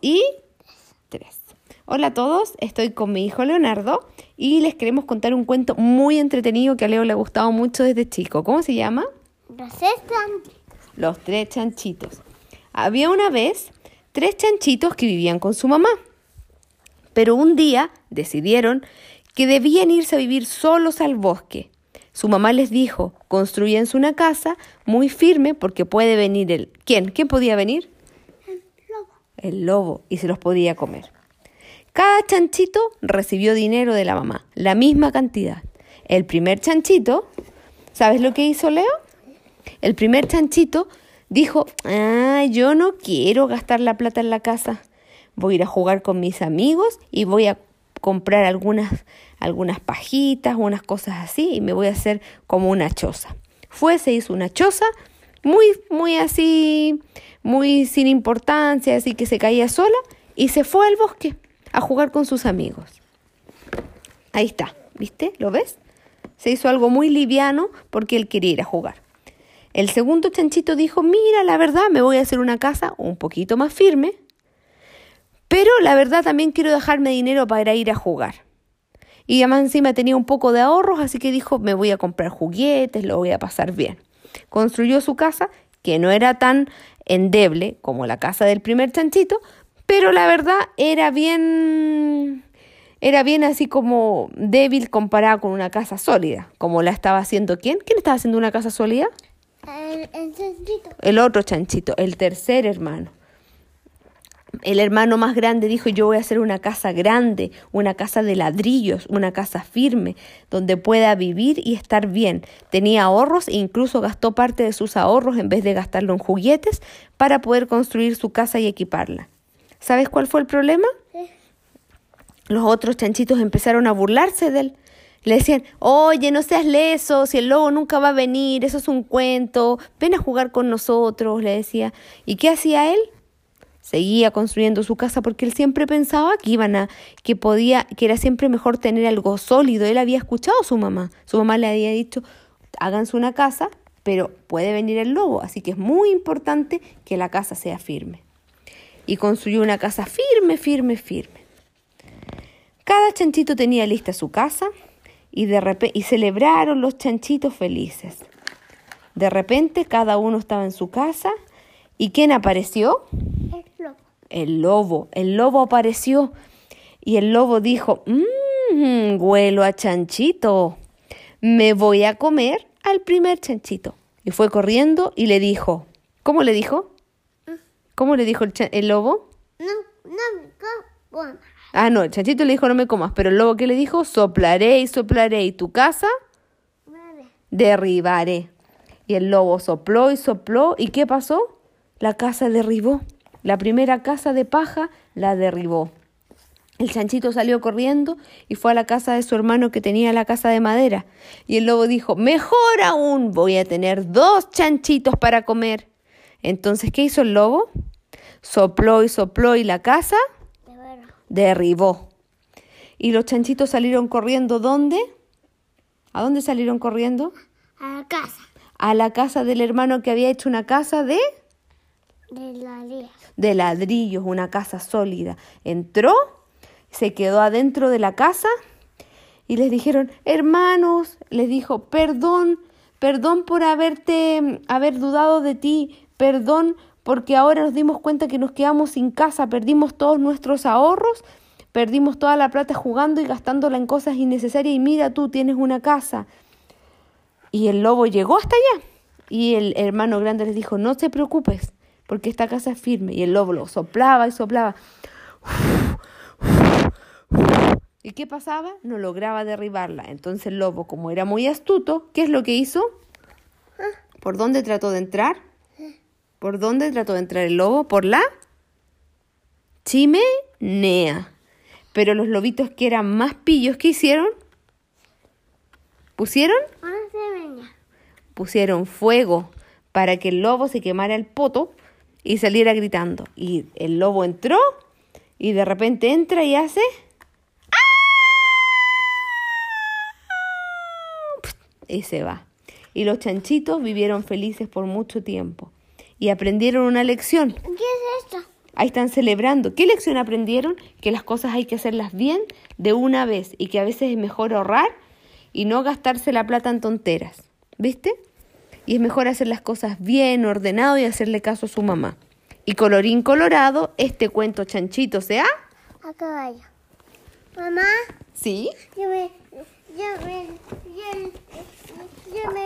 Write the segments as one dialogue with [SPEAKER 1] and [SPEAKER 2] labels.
[SPEAKER 1] y tres. Hola a todos, estoy con mi hijo Leonardo y les queremos contar un cuento muy entretenido que a Leo le ha gustado mucho desde chico. ¿Cómo se llama?
[SPEAKER 2] Los tres chanchitos.
[SPEAKER 1] Los tres chanchitos. Había una vez tres chanchitos que vivían con su mamá, pero un día decidieron que debían irse a vivir solos al bosque. Su mamá les dijo, construyense una casa muy firme porque puede venir el... ¿Quién? ¿Quién podía venir?
[SPEAKER 2] El lobo.
[SPEAKER 1] Y se los podía comer. Cada chanchito recibió dinero de la mamá, la misma cantidad. El primer chanchito, ¿sabes lo que hizo Leo? El primer chanchito dijo, ah, yo no quiero gastar la plata en la casa. Voy a ir a jugar con mis amigos y voy a comprar algunas, algunas pajitas, unas cosas así y me voy a hacer como una choza. Fue, se hizo una choza muy, muy así, muy sin importancia, así que se caía sola y se fue al bosque a jugar con sus amigos. Ahí está, ¿viste? ¿Lo ves? Se hizo algo muy liviano porque él quería ir a jugar. El segundo chanchito dijo, mira, la verdad, me voy a hacer una casa un poquito más firme, pero la verdad también quiero dejarme dinero para ir a jugar. Y además encima tenía un poco de ahorros, así que dijo, me voy a comprar juguetes, lo voy a pasar bien. Construyó su casa, que no era tan endeble como la casa del primer chanchito, pero la verdad era bien era bien así como débil comparada con una casa sólida, como la estaba haciendo quién? ¿Quién estaba haciendo una casa sólida?
[SPEAKER 2] El, el chanchito.
[SPEAKER 1] El otro chanchito, el tercer hermano. El hermano más grande dijo, yo voy a hacer una casa grande, una casa de ladrillos, una casa firme, donde pueda vivir y estar bien. Tenía ahorros e incluso gastó parte de sus ahorros en vez de gastarlo en juguetes para poder construir su casa y equiparla. ¿Sabes cuál fue el problema?
[SPEAKER 2] Sí.
[SPEAKER 1] Los otros chanchitos empezaron a burlarse de él. Le decían, oye, no seas leso, si el lobo nunca va a venir, eso es un cuento, ven a jugar con nosotros, le decía. ¿Y qué hacía él? Seguía construyendo su casa porque él siempre pensaba que iban a, que podía, que era siempre mejor tener algo sólido. Él había escuchado a su mamá. Su mamá le había dicho, háganse una casa, pero puede venir el lobo, así que es muy importante que la casa sea firme. Y construyó una casa firme, firme, firme. Cada chanchito tenía lista su casa y, de repente, y celebraron los chanchitos felices. De repente cada uno estaba en su casa y ¿quién apareció?
[SPEAKER 2] El lobo.
[SPEAKER 1] El lobo. Apareció y el lobo dijo, mmm, huelo a chanchito. Me voy a comer al primer chanchito. Y fue corriendo y le dijo, ¿cómo le dijo? ¿Cómo le dijo el, lobo?
[SPEAKER 2] No, no me como.
[SPEAKER 1] Ah, no, el chanchito le dijo no me comas, pero el lobo ¿qué le dijo? Soplaré y soplaré y tu casa derribaré. Y el lobo sopló y sopló. ¿Y qué pasó? La casa derribó. La primera casa de paja la derribó. El chanchito salió corriendo y fue a la casa de su hermano que tenía la casa de madera. Y el lobo dijo, mejor aún, voy a tener dos chanchitos para comer. Entonces, ¿qué hizo el lobo? Sopló y sopló y la casa derribó. Y los chanchitos salieron corriendo, ¿dónde? ¿A dónde salieron corriendo?
[SPEAKER 2] A la casa.
[SPEAKER 1] a la casa del hermano que había hecho una casa de,
[SPEAKER 2] De
[SPEAKER 1] ladrillos, una casa sólida. Entró, se quedó adentro de la casa y les dijeron, hermanos, les dijo, perdón, perdón por haberte, haber dudado de ti, perdón porque ahora nos dimos cuenta que nos quedamos sin casa, perdimos todos nuestros ahorros, perdimos toda la plata jugando y gastándola en cosas innecesarias y mira tú tienes una casa. Y el lobo llegó hasta allá. Y el hermano grande les dijo, no te preocupes, porque esta casa es firme. Y el lobo lo soplaba y soplaba. ¿Y qué pasaba? No lograba derribarla. Entonces el lobo, como era muy astuto, ¿qué es lo que hizo? ¿Por dónde trató de entrar? ¿Por dónde trató de entrar el lobo? Por la chimenea. Pero los lobitos que eran más pillos, ¿qué hicieron? ¿Pusieron? Pusieron fuego para que el lobo se quemara el poto y saliera gritando. Y el lobo entró y de repente entra y hace... Y se va. Y los chanchitos vivieron felices por mucho tiempo y aprendieron una lección.
[SPEAKER 2] ¿Qué es esto?
[SPEAKER 1] Ahí están celebrando. ¿Qué lección aprendieron? Que las cosas hay que hacerlas bien de una vez y que a veces es mejor ahorrar y no gastarse la plata en tonteras. ¿Viste? Y es mejor hacer las cosas bien, ordenado y hacerle caso a su mamá. Y colorín colorado, este cuento chanchito se ha...
[SPEAKER 2] A caballo. Mamá,
[SPEAKER 1] ¿Sí?
[SPEAKER 2] yo me. Yo me. Yo, yo me.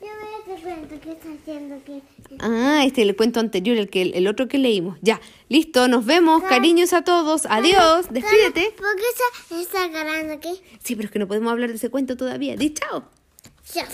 [SPEAKER 2] Yo me cuento qué está haciendo aquí.
[SPEAKER 1] Ah, este es el cuento anterior, el, que, el otro que leímos. Ya, listo, nos vemos. Cariños a todos. Adiós, despídete.
[SPEAKER 2] ¿Por qué está, está ganando aquí?
[SPEAKER 1] Sí, pero es que no podemos hablar de ese cuento todavía. Di chao.
[SPEAKER 2] Chao.